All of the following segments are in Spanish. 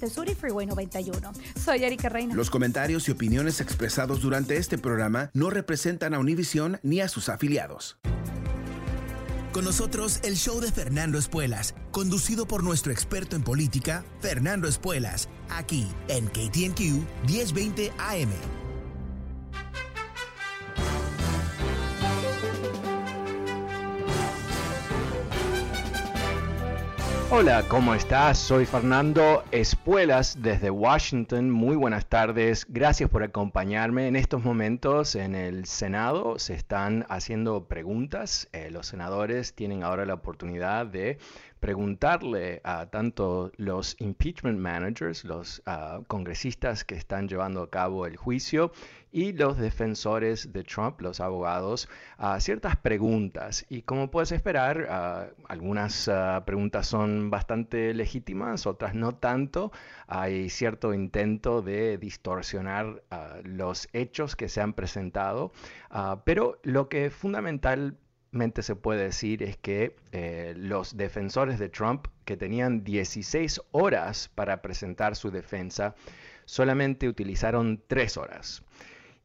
Sur Freeway 91. Soy Erika Reina. Los comentarios y opiniones expresados durante este programa no representan a Univision ni a sus afiliados. Con nosotros, el show de Fernando Espuelas, conducido por nuestro experto en política, Fernando Espuelas, aquí en KTNQ 1020 AM. Hola, ¿cómo estás? Soy Fernando Espuelas desde Washington. Muy buenas tardes. Gracias por acompañarme. En estos momentos en el Senado se están haciendo preguntas. Eh, los senadores tienen ahora la oportunidad de preguntarle a tanto los impeachment managers, los ah, congresistas que están llevando a cabo el juicio, y los defensores de Trump, los abogados, ciertas preguntas. Y como puedes esperar, ah, algunas ah, preguntas son bastante legítimas, otras no tanto. Hay cierto intento de distorsionar los hechos que se han presentado, pero lo que es fundamental se puede decir es que eh, los defensores de Trump, que tenían 16 horas para presentar su defensa, solamente utilizaron 3 horas.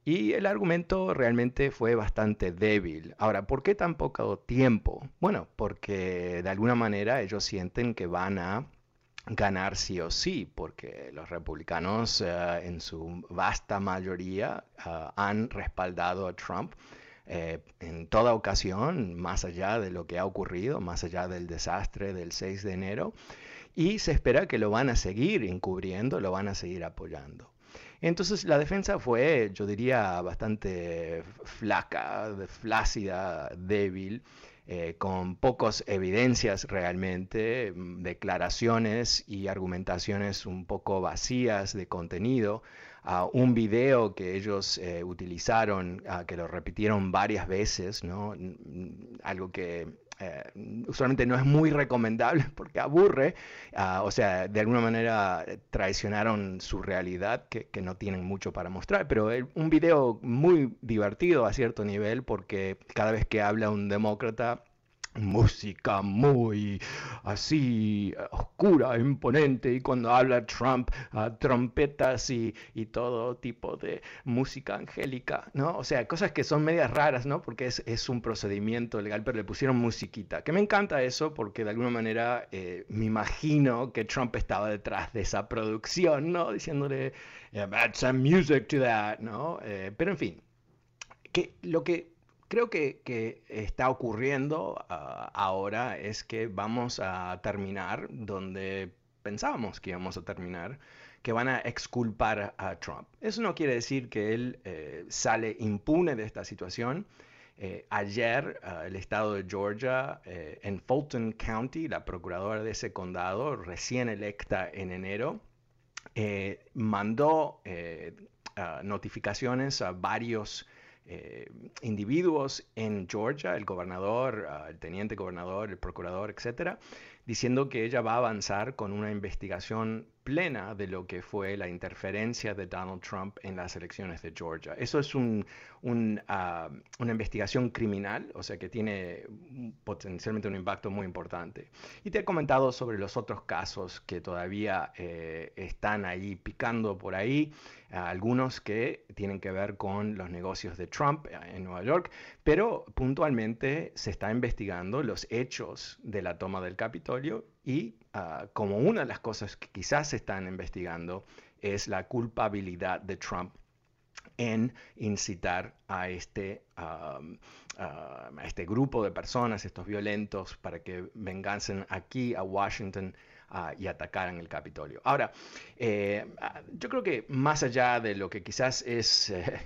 Y el argumento realmente fue bastante débil. Ahora, ¿por qué tan poco tiempo? Bueno, porque de alguna manera ellos sienten que van a ganar sí o sí, porque los republicanos eh, en su vasta mayoría eh, han respaldado a Trump eh, en toda ocasión, más allá de lo que ha ocurrido, más allá del desastre del 6 de enero, y se espera que lo van a seguir encubriendo, lo van a seguir apoyando. Entonces la defensa fue, yo diría, bastante flaca, flácida, débil. Eh, con pocas evidencias realmente, mm, declaraciones y argumentaciones un poco vacías de contenido, un video que ellos eh, utilizaron, que lo repitieron varias veces, ¿no? algo que eh, usualmente no es muy recomendable porque aburre, ah, o sea, de alguna manera traicionaron su realidad que, que no tienen mucho para mostrar, pero un video muy divertido a cierto nivel porque cada vez que habla un demócrata música muy así oscura, imponente, y cuando habla Trump, uh, trompetas y, y, todo tipo de música angélica, ¿no? O sea, cosas que son medias raras, ¿no? Porque es, es un procedimiento legal, pero le pusieron musiquita, que me encanta eso porque de alguna manera eh, me imagino que Trump estaba detrás de esa producción, ¿no? Diciéndole, add some music to that, ¿no? Eh, pero en fin, que lo que creo que, está ocurriendo ah, ahora es que vamos a terminar donde pensábamos que íbamos a terminar, que van a exculpar a Trump. Eso no quiere decir que él eh, sale impune de esta situación. Eh, ayer ah, el estado de Georgia, eh, en Fulton County, la procuradora de ese condado, recién electa en enero, mandó ah, notificaciones a varios eh, individuos en Georgia, el gobernador, ah, el teniente gobernador, el procurador, etcétera, diciendo que ella va a avanzar con una investigación plena de lo que fue la interferencia de Donald Trump en las elecciones de Georgia. Eso es ah, una investigación criminal, o sea que tiene potencialmente un impacto muy importante. Y te he comentado sobre los otros casos que todavía eh, están ahí picando por ahí, algunos que tienen que ver con los negocios de Trump en Nueva York, pero puntualmente se está investigando los hechos de la toma del Capitolio y ah, como una de las cosas que quizás se están investigando es la culpabilidad de Trump en incitar a este, a este grupo de personas, estos violentos, para que vengasen aquí a Washington y atacaran el Capitolio. Ahora, eh, yo creo que más allá de lo que quizás es eh,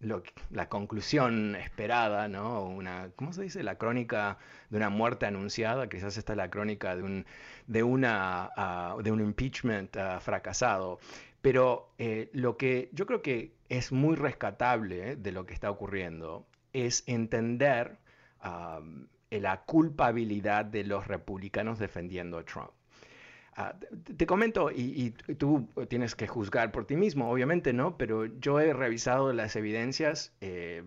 la conclusión esperada, ¿no? Una, ¿cómo se dice? La crónica de una muerte anunciada, quizás esta es la crónica de un, de una, ah, de un impeachment ah, fracasado. Pero eh, lo que yo creo que es muy rescatable de lo que está ocurriendo es entender la culpabilidad de los republicanos defendiendo a Trump. Ah, te, comento, y, tú tienes que juzgar por ti mismo, obviamente, ¿no? Pero yo he revisado las evidencias, eh,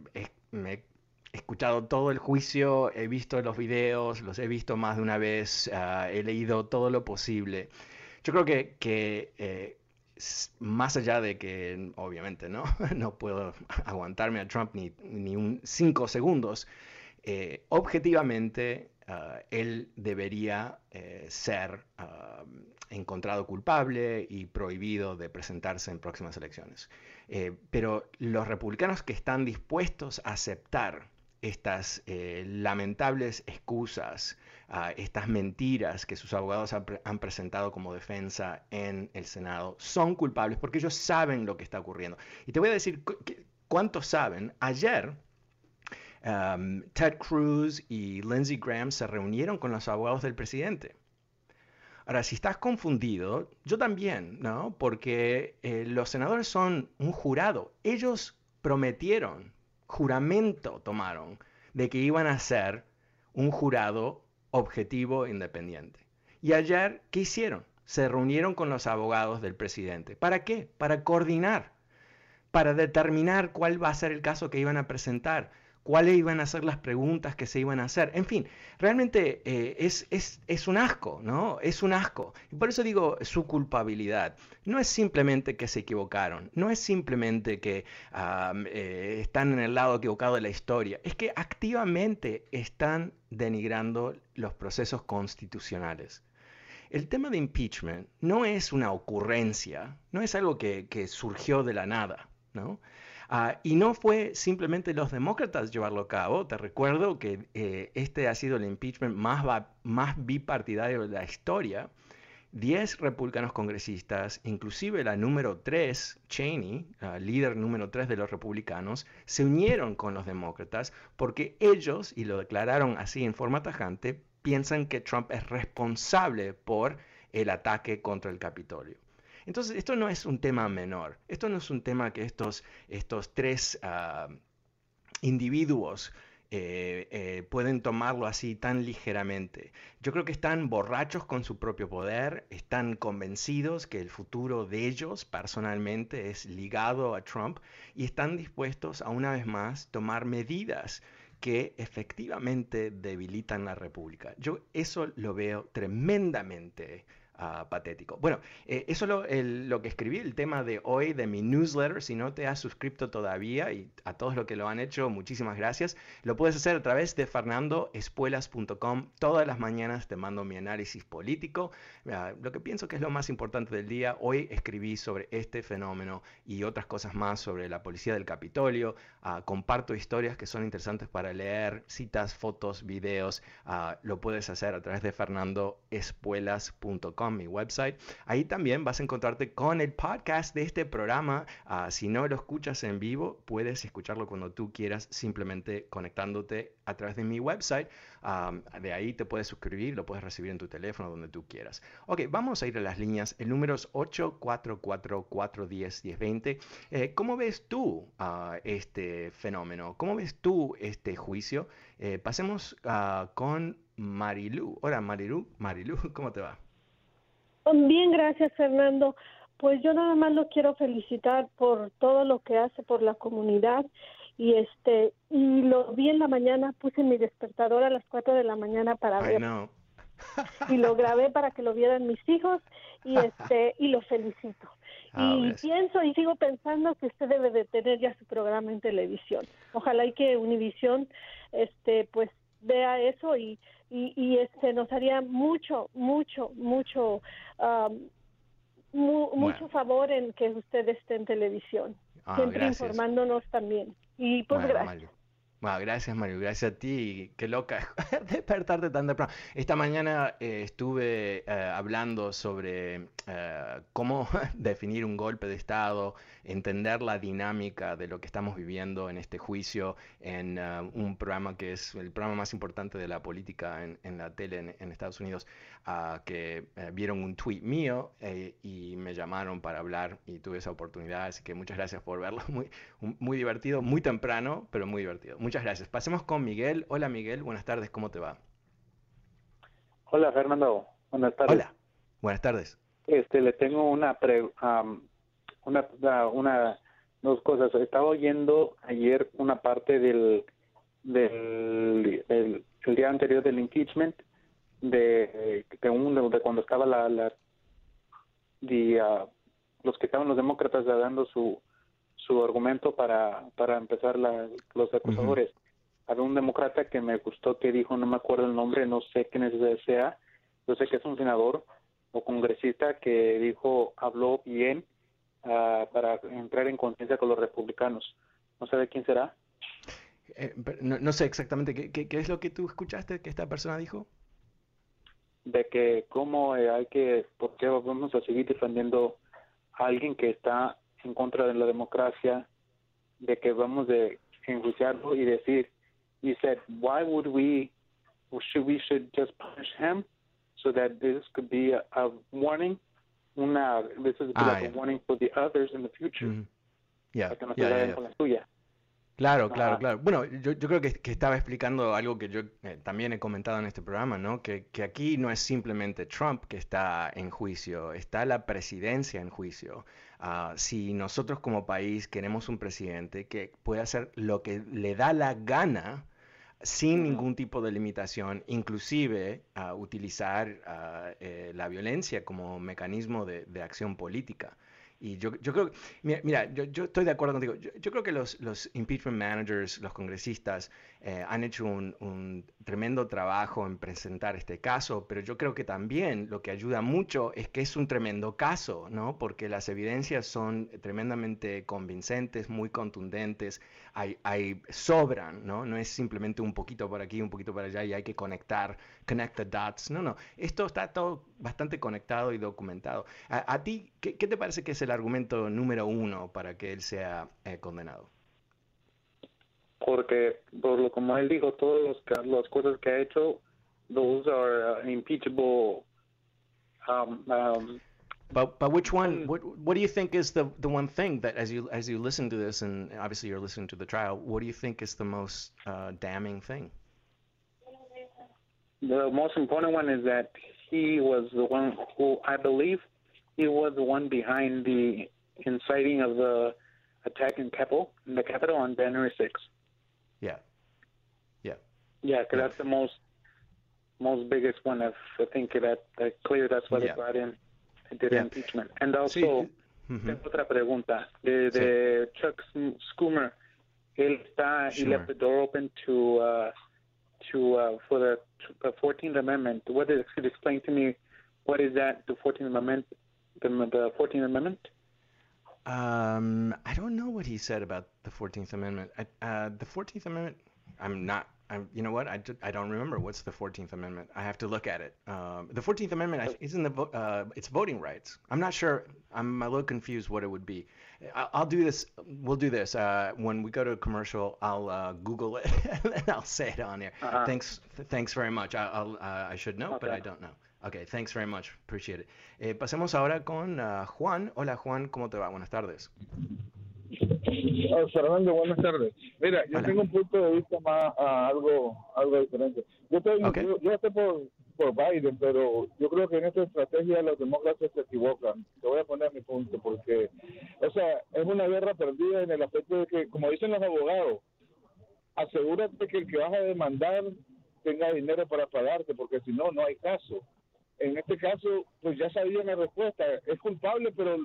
me he escuchado todo el juicio, he visto los videos, los he visto más de una vez, ah, he leído todo lo posible. Yo creo que, que eh, más allá de que, obviamente, ¿no? no puedo aguantarme a Trump ni, ni un cinco segundos, eh, objetivamente Ah, él debería eh, ser ah, encontrado culpable y prohibido de presentarse en próximas elecciones. Eh, pero los republicanos que están dispuestos a aceptar estas eh, lamentables excusas, estas mentiras que sus abogados han, presentado como defensa en el Senado, son culpables porque ellos saben lo que está ocurriendo. Y te voy a decir cuántos saben. Ayer Ted Cruz y Lindsey Graham se reunieron con los abogados del presidente. Ahora, si estás confundido, yo también, ¿no? Porque eh, los senadores son un jurado. Ellos prometieron, juramento tomaron, de que iban a ser un jurado objetivo e independiente. Y ayer, ¿qué hicieron? Se reunieron con los abogados del presidente. ¿Para qué? Para coordinar, para determinar cuál va a ser el caso que iban a presentar, cuáles iban a ser las preguntas que se iban a hacer. En fin, realmente eh, es, es, un asco, ¿no? Es un asco. Y por eso digo su culpabilidad. No es simplemente que se equivocaron, no es simplemente que eh, están en el lado equivocado de la historia, es que activamente están denigrando los procesos constitucionales. El tema de impeachment no es una ocurrencia, no es algo que, que surgió de la nada, ¿no? Ah, y no fue simplemente los demócratas llevarlo a cabo. Te recuerdo que eh, este ha sido el impeachment más, más bipartidario de la historia. Diez republicanos congresistas, inclusive la número tres, Cheney, líder número tres de los republicanos, se unieron con los demócratas porque ellos, y lo declararon así en forma tajante, piensan que Trump es responsable por el ataque contra el Capitolio. Entonces, esto no es un tema menor. Esto no es un tema que estos, estos tres ah, individuos eh, eh, pueden tomarlo así tan ligeramente. Yo creo que están borrachos con su propio poder, están convencidos que el futuro de ellos personalmente es ligado a Trump y están dispuestos a una vez más tomar medidas que efectivamente debilitan la República. Yo eso lo veo tremendamente patético. Bueno, eh, eso es lo, lo, que escribí, el tema de hoy de mi newsletter. Si no te has suscrito todavía y a todos los que lo han hecho, muchísimas gracias. Lo puedes hacer a través de fernandoespuelas.com. Todas las mañanas te mando mi análisis político. lo que pienso que es lo más importante del día. Hoy escribí sobre este fenómeno y otras cosas más sobre la policía del Capitolio. Ah, comparto historias que son interesantes para leer, citas, fotos, videos. Lo puedes hacer a través de fernandoespuelas.com mi website. Ahí también vas a encontrarte con el podcast de este programa. Ah, si no lo escuchas en vivo, puedes escucharlo cuando tú quieras, simplemente conectándote a través de mi website. de ahí te puedes suscribir, lo puedes recibir en tu teléfono donde tú quieras. Ok, vamos a ir a las líneas. El número es 844-410-1020. Eh, ¿Cómo ves tú uh, este fenómeno? ¿Cómo ves tú este juicio? Eh, pasemos con Marilu. Hola Marilu. Marilu, ¿cómo te va? Bien, gracias Fernando. Pues yo nada más lo quiero felicitar por todo lo que hace por la comunidad y este y lo vi en la mañana, puse mi despertador a las 4 de la mañana para ver. y lo grabé para que lo vieran mis hijos y este y lo felicito. Ah, y pienso y sigo pensando que usted debe de tener ya su programa en televisión. Ojalá y que Univisión este pues vea eso y y, y este nos haría mucho, mucho, mucho, um, mucho favor en que usted esté en televisión, ah, siempre informándonos también. Y pues gracias. Bueno, gracias Mario, gracias a ti. Qué loca despertarte tan temprano. Esta mañana eh, estuve eh, hablando sobre eh, cómo definir un golpe de Estado, entender la dinámica de lo que estamos viviendo en este juicio en un programa que es el programa más importante de la política en, la tele en, Estados Unidos, uh, que vieron un tweet mío y me llamaron para hablar y tuve esa oportunidad. Así que muchas gracias por verlo. Muy, muy divertido, muy temprano, pero muy divertido. Muchas gracias. Pasemos con Miguel. Hola Miguel, buenas tardes, ¿cómo te va? Hola Fernando, buenas tardes. Hola, buenas tardes. Este, le tengo una, una, una, dos cosas. Estaba oyendo ayer una parte del, del, el día anterior del impeachment de, de, un, de cuando estaba la, la de, uh, los que estaban los demócratas dando su su argumento para, para empezar la, los acusadores. Había un demócrata que me gustó que dijo, no me acuerdo el nombre, no sé quién sea, yo sé que es un senador o congresista que dijo, habló bien uh, para entrar en conciencia con los republicanos. ¿No sabe quién será? Eh, no, no, sé exactamente ¿qué, ¿qué, es lo que tú escuchaste que esta persona dijo. De que cómo eh, hay que, por qué vamos a seguir defendiendo a alguien que está en contra de la democracia, de que vamos de enjuiciarlo y decir, he said, why would we, should we should just punish him so that this could be a, a warning, una, this is ah, like yeah. a warning for the others in the future. Mm -hmm. Yeah, yeah, yeah. Claro, claro, claro. Bueno, yo, yo creo que, que, estaba explicando algo que yo eh, también he comentado en este programa, ¿no? Que, que, aquí no es simplemente Trump que está en juicio, está la presidencia en juicio. Uh, si nosotros como país queremos un presidente que pueda hacer lo que le da la gana sin ningún tipo de limitación, inclusive uh, utilizar uh, eh, la violencia como mecanismo de, de acción política. Y yo, yo creo, mira, yo, yo, estoy de acuerdo contigo. Yo, creo que los, los, impeachment managers, los congresistas, eh, han hecho un, un, tremendo trabajo en presentar este caso, pero yo creo que también lo que ayuda mucho es que es un tremendo caso, ¿no? Porque las evidencias son tremendamente convincentes, muy contundentes, hay, hay sobran, ¿no? No es simplemente un poquito por aquí, un poquito por allá y hay que conectar, connect the dots. No, no. Esto está todo bastante conectado y documentado. ¿A, a ti qué, qué te parece que es el argumento número uno para que él sea eh, condenado? Porque, por lo como él dijo, todas las cosas que ha hecho, those are uh, impeachable. Um, um, but but which one? What what do you think is the the one thing that as you as you listen to this, and obviously you're listening to the trial, what do you think is the most uh, damning thing? The most important one is that he was the one who I believe he was the one behind the inciting of the attack in Capitol, in the Capitol on January 6th. Yeah. Yeah. Yeah, because yeah. that's the most most biggest one. Of, I think that, that clear that's why yeah. they brought in did yeah. impeachment. And also, sí. tengo otra pregunta de, de sí. Chuck Schumer. Él está, he left the door open to uh, to uh, for the, 14th Amendment. What is, could explain to me what is that the 14th Amendment? the, 14th Amendment? Um, I don't know what he said about the 14th Amendment. I, uh, the 14th Amendment, I'm not. I'm, you know what? I, I don't remember what's the 14th Amendment. I have to look at it. Um, the 14th Amendment isn't the uh, it's voting rights. I'm not sure. I'm a little confused what it would be. I, will do this. We'll do this uh, when we go to a commercial. I'll uh, Google it and I'll say it on there. Uh-huh. Thanks. Thanks very much. I, will uh, I should know, okay. but I don't know. Ok, thanks very much. Appreciate it. Eh, pasemos ahora con uh, Juan. Hola Juan, ¿cómo te va? Buenas tardes. Oh, Fernando, buenas tardes. Mira, yo tengo un punto de vista más uh, algo algo diferente. Yo estoy, okay. yo, yo, estoy por, por Biden, pero yo creo que en esta estrategia los demócratas se equivocan. Te voy a poner mi punto, porque, o sea, es una guerra perdida en el aspecto de que, como dicen los abogados, asegúrate que el que vas a demandar tenga dinero para pagarte, porque si no, no hay caso en este caso, pues ya sabían la respuesta. Es culpable, pero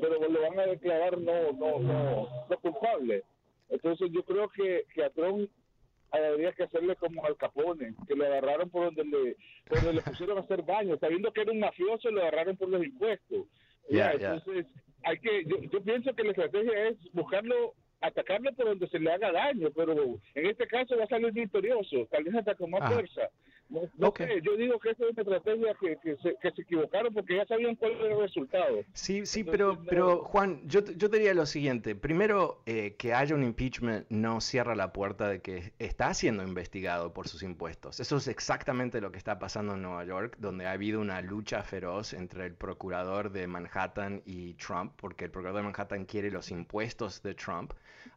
pero lo van a declarar no no no, no culpable. Entonces yo creo que, que a Trump habría que hacerle como al Capone, que lo agarraron por donde le, donde le pusieron a hacer daño, sabiendo que era un mafioso, lo agarraron por los impuestos. Ya, Entonces, hay que, yo, yo pienso que la estrategia es buscarlo atacarlo por donde se le haga daño, pero en este caso va a salir victorioso, tal vez hasta con más fuerza. No, yo digo que esa es una estrategia que, que, se, que, se, equivocaron porque ya sabían cuál era el resultado. Sí, sí, pero, pero Juan, yo, yo te diría lo siguiente. Primero, eh, que haya un impeachment no cierra la puerta de que está siendo investigado por sus impuestos. Eso es exactamente lo que está pasando en Nueva York, donde ha habido una lucha feroz entre el procurador de Manhattan y Trump, porque el procurador de Manhattan quiere los impuestos de Trump.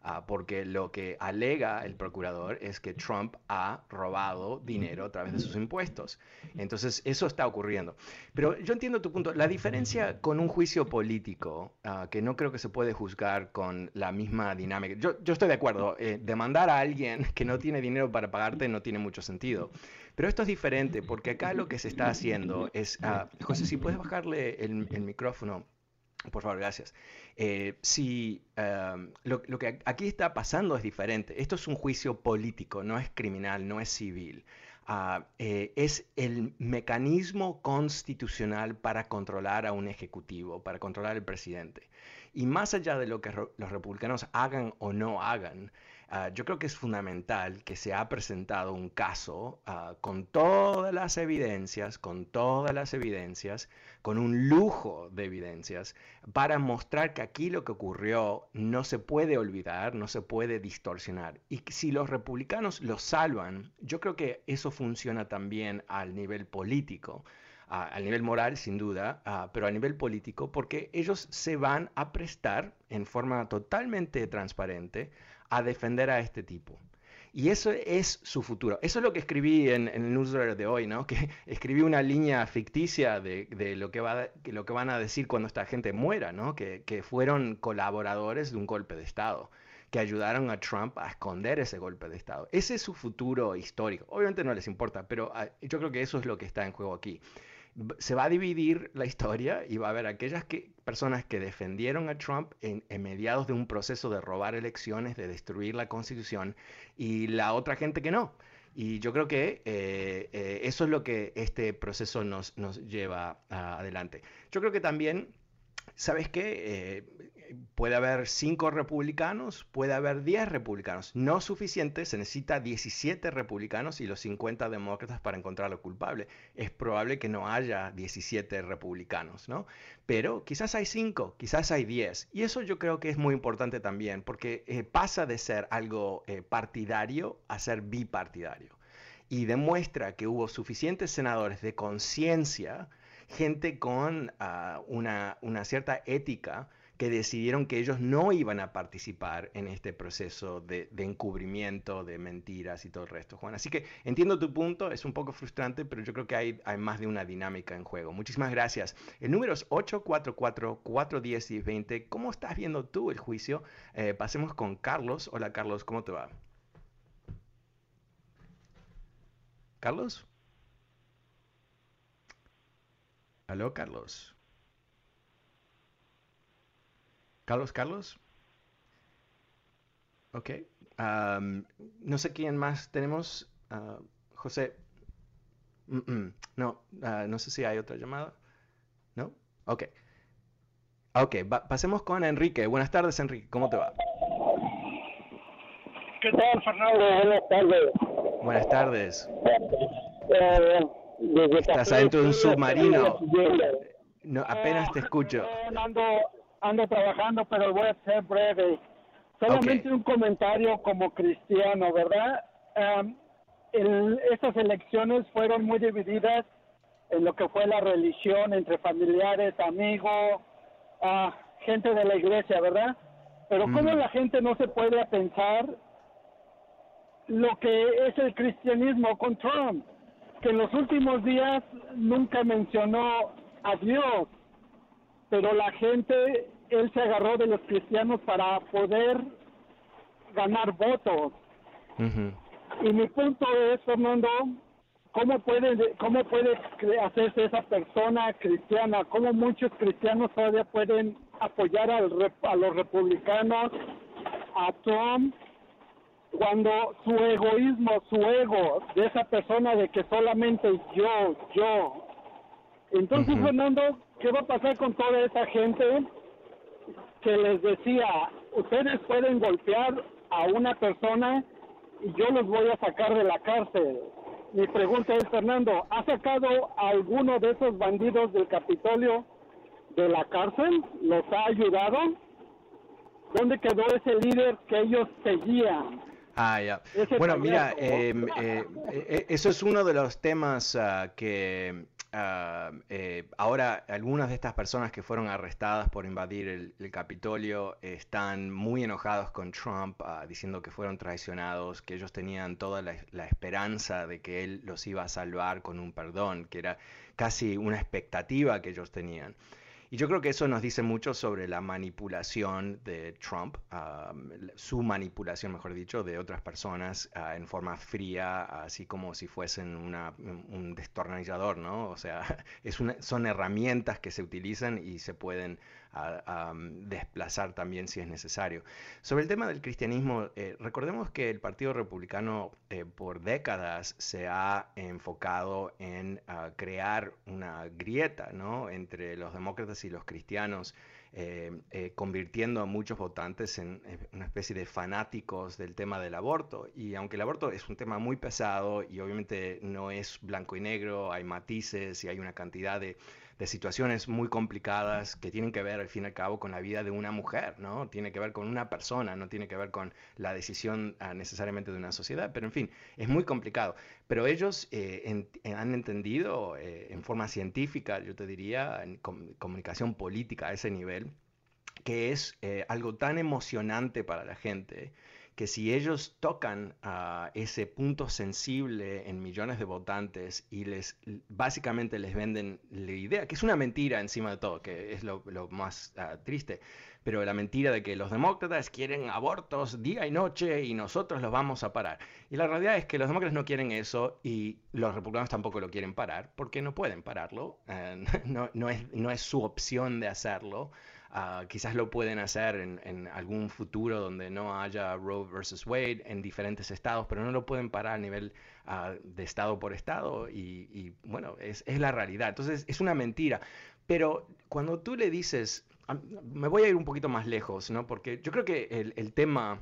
Ah, porque lo que alega el procurador es que Trump ha robado dinero a través de sus impuestos. Entonces, eso está ocurriendo. Pero yo entiendo tu punto. La diferencia con un juicio político, ah, que no creo que se puede juzgar con la misma dinámica. Yo, estoy de acuerdo. Eh, demandar a alguien que no tiene dinero para pagarte no tiene mucho sentido. Pero esto es diferente, porque acá lo que se está haciendo es... Ah, José, si puedes bajarle el, el micrófono. Por favor, gracias. Eh, si em, lo, que aquí está pasando es diferente, esto es un juicio político, no es criminal, no es civil. Ah, eh, es el mecanismo constitucional para controlar a un ejecutivo, para controlar al presidente. Y más allá de lo que los republicanos hagan o no hagan, Ah, yo creo que es fundamental que se ha presentado un caso ah, con todas las evidencias, con todas las evidencias, con un lujo de evidencias, para mostrar que aquí lo que ocurrió no se puede olvidar, no se puede distorsionar. Y si los republicanos lo salvan, yo creo que eso funciona también al nivel político. Uh, al nivel moral, sin duda, pero a nivel político, porque ellos se van a prestar en forma totalmente transparente a defender a este tipo. Y eso es su futuro. Eso es lo que escribí en, el newsletter de hoy, ¿no? Que escribí una línea ficticia de, lo, que va, lo que van a decir cuando esta gente muera, ¿no? Que, fueron colaboradores de un golpe de Estado, que ayudaron a Trump a esconder ese golpe de Estado. Ese es su futuro histórico. Obviamente no les importa, pero ah, yo creo que eso es lo que está en juego aquí se va a dividir la historia y va a haber aquellas personas que defendieron a Trump en, mediados de un proceso de robar elecciones, de destruir la constitución, y la otra gente que no. Y yo creo que eh, eh, eso es lo que este proceso nos, nos lleva adelante. Yo creo que también, ¿sabes qué? Eh, puede haber cinco republicanos, puede haber 10 republicanos. No suficiente, se necesita 17 republicanos y los 50 demócratas para encontrarlo culpable. Es probable que no haya 17 republicanos, ¿no? Pero quizás hay 5, quizás hay 10. Y eso yo creo que es muy importante también, porque eh, pasa de ser algo eh, partidario a ser bipartidario. Y demuestra que hubo suficientes senadores de conciencia, gente con ah, una, una cierta ética, que decidieron que ellos no iban a participar en este proceso de, encubrimiento, de mentiras y todo el resto, Juan. Así que entiendo tu punto, es un poco frustrante, pero yo creo que hay, hay más de una dinámica en juego. Muchísimas gracias. El número es 844-410-20. ¿Cómo estás viendo tú el juicio? Eh, pasemos con Carlos. Hola Carlos, ¿cómo te va? Carlos. Aló, Carlos. Carlos, Carlos. Ok. no sé quién más tenemos. Ah, José. No, ah, no sé si hay otra llamada. ¿No? Ok. Ok, pasemos con Enrique. Buenas tardes, Enrique. ¿Cómo te va? ¿Qué tal, Fernando? Buenas tardes. Buenas tardes. Eh, Estás adentro de un submarino. No, apenas te escucho ando trabajando, pero voy a ser breve. Solamente un comentario como cristiano, ¿verdad? estas elecciones fueron muy divididas en lo que fue la religión, entre familiares, amigos, uh, gente de la iglesia, ¿verdad? Pero ¿cómo la gente no se puede pensar lo que es el cristianismo con Trump? Que en los últimos días nunca mencionó a Dios, pero la gente él se agarró de los cristianos para poder ganar votos. Y mi punto es, Fernando, ¿cómo puede, cómo puede hacerse esa persona cristiana? ¿Cómo muchos cristianos todavía pueden apoyar al, a los republicanos, a Trump, cuando su egoísmo, su ego de esa persona de que solamente yo, yo. Entonces, Fernando, ¿qué va a pasar con toda esa gente que les decía, ustedes pueden golpear a una persona y yo los voy a sacar de la cárcel? Mi pregunta es, Fernando, ¿ha sacado a alguno de esos bandidos del Capitolio de la cárcel? ¿Los ha ayudado? ¿Dónde quedó ese líder que ellos seguían? Ah, ya. Bueno, mira, em, eh, eh, eso es uno de los temas ah, que ah, eh, ahora algunas de estas personas que fueron arrestadas por invadir el, Capitolio están muy enojados con Trump, ah, diciendo que fueron traicionados, que ellos tenían toda la, esperanza de que él los iba a salvar con un perdón, que era casi una expectativa que ellos tenían. Y yo creo que eso nos dice mucho sobre la manipulación de Trump, su manipulación, mejor dicho, de otras personas ah, en forma fría, así como si fuesen un destornillador, ¿no? O sea, es son herramientas que se utilizan y se pueden a, desplazar también si es necesario. Sobre el tema del cristianismo, eh, recordemos que el Partido Republicano eh, por décadas se ha enfocado en ah, crear una grieta ¿no? entre los demócratas y los cristianos. Eh, convirtiendo a muchos votantes en una especie de fanáticos del tema del aborto. Y aunque el aborto es un tema muy pesado y obviamente no es blanco y negro, hay matices y hay una cantidad de de situaciones muy complicadas que tienen que ver al fin y al cabo con la vida de una mujer, ¿no? Tiene que ver con una persona, no tiene que ver con la decisión ah, necesariamente de una sociedad, pero en fin, es muy complicado. Pero ellos eh, han entendido eh, en forma científica, yo te diría, en comunicación política a ese nivel, que es eh, algo tan emocionante para la gente que si ellos tocan a ese punto sensible en millones de votantes y les básicamente les venden la idea, que es una mentira encima de todo, que es lo, más ah, triste, pero la mentira de que los demócratas quieren abortos día y noche y nosotros los vamos a parar. Y la realidad es que los demócratas no quieren eso y los republicanos tampoco lo quieren parar porque no pueden pararlo, eh, no, es, no es su opción de hacerlo. Ah, quizás lo pueden hacer en, algún futuro donde no haya Roe versus Wade en diferentes estados, pero no lo pueden parar a nivel ah, de estado por estado y, bueno, es, la realidad. Entonces es una mentira. Pero cuando tú le dices, me voy a ir un poquito más lejos, ¿no? Porque yo creo que el, el tema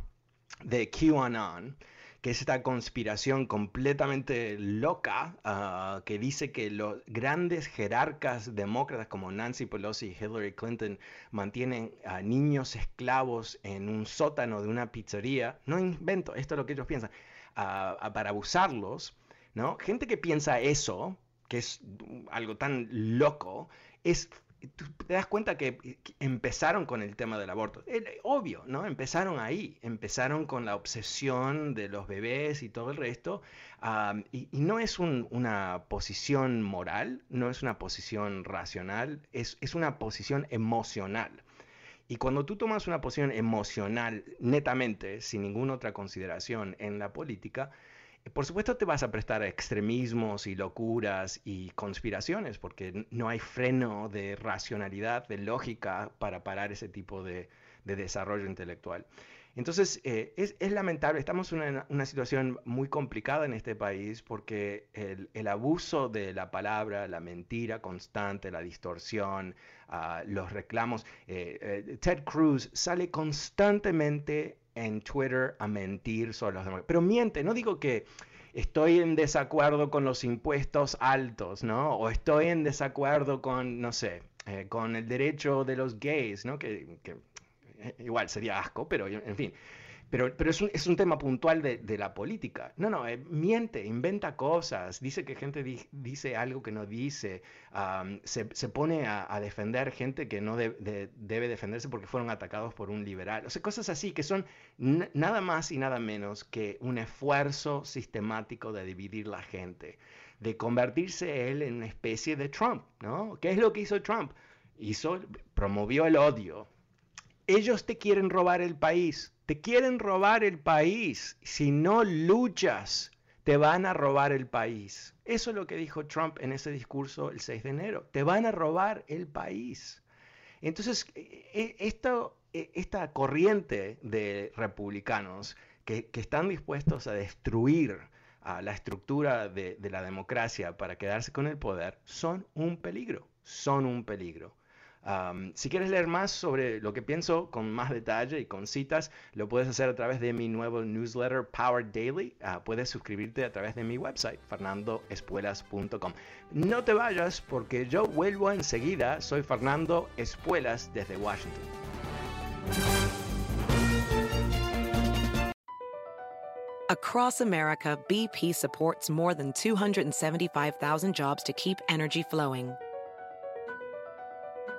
de QAnon, que es esta conspiración completamente loca ah, que dice que los grandes jerarcas demócratas como Nancy Pelosi y Hillary Clinton mantienen a niños esclavos en un sótano de una pizzería. No invento, esto es lo que ellos piensan, ah, ah, para abusarlos. ¿no? Gente que piensa eso, que es algo tan loco, es te das cuenta que, empezaron con el tema del aborto. obvio, ¿no? Empezaron ahí, empezaron con la obsesión de los bebés y todo el resto. y, no es una posición moral, no es una posición racional, es, es una posición emocional. Y cuando tú tomas una posición emocional netamente, sin ninguna otra consideración en la política, por supuesto te vas a prestar a extremismos y locuras y conspiraciones, porque no hay freno de racionalidad, de lógica para parar ese tipo de, desarrollo intelectual. Entonces, eh, es, lamentable, estamos en una, situación muy complicada en este país porque el, abuso de la palabra, la mentira constante, la distorsión, ah, los reclamos, eh, eh, Ted Cruz sale constantemente en Twitter a mentir sobre los demás. Pero miente, no digo que estoy en desacuerdo con los impuestos altos, ¿no? O estoy en desacuerdo con, no sé, eh, con el derecho de los gays, ¿no? Que, que eh, igual sería asco, pero en fin. Pero, es, un, es un tema puntual de, la política. No, no, eh, miente, inventa cosas, dice que gente dice algo que no dice, se, pone a, defender gente que no debe defenderse porque fueron atacados por un liberal. O sea, cosas así que son nada más y nada menos que un esfuerzo sistemático de dividir la gente, de convertirse él en una especie de Trump, ¿no? ¿Qué es lo que hizo Trump? Hizo, promovió el odio. Ellos te quieren robar el país te quieren robar el país. Si no luchas, te van a robar el país. Eso es lo que dijo Trump en ese discurso el 6 de enero. Te van a robar el país. Entonces, e, e, esto, e, esta corriente de republicanos que, están dispuestos a destruir la estructura de, de la democracia para quedarse con el poder, son un peligro, son un peligro si quieres leer más sobre lo que pienso con más detalle y con citas, lo puedes hacer a través de mi nuevo newsletter Power Daily. Ah, puedes suscribirte a través de mi website, fernandoespuelas.com. No te vayas porque yo vuelvo enseguida. Soy Fernando Espuelas desde Washington. Across America, BP supports more than 275,000 jobs to keep energy flowing.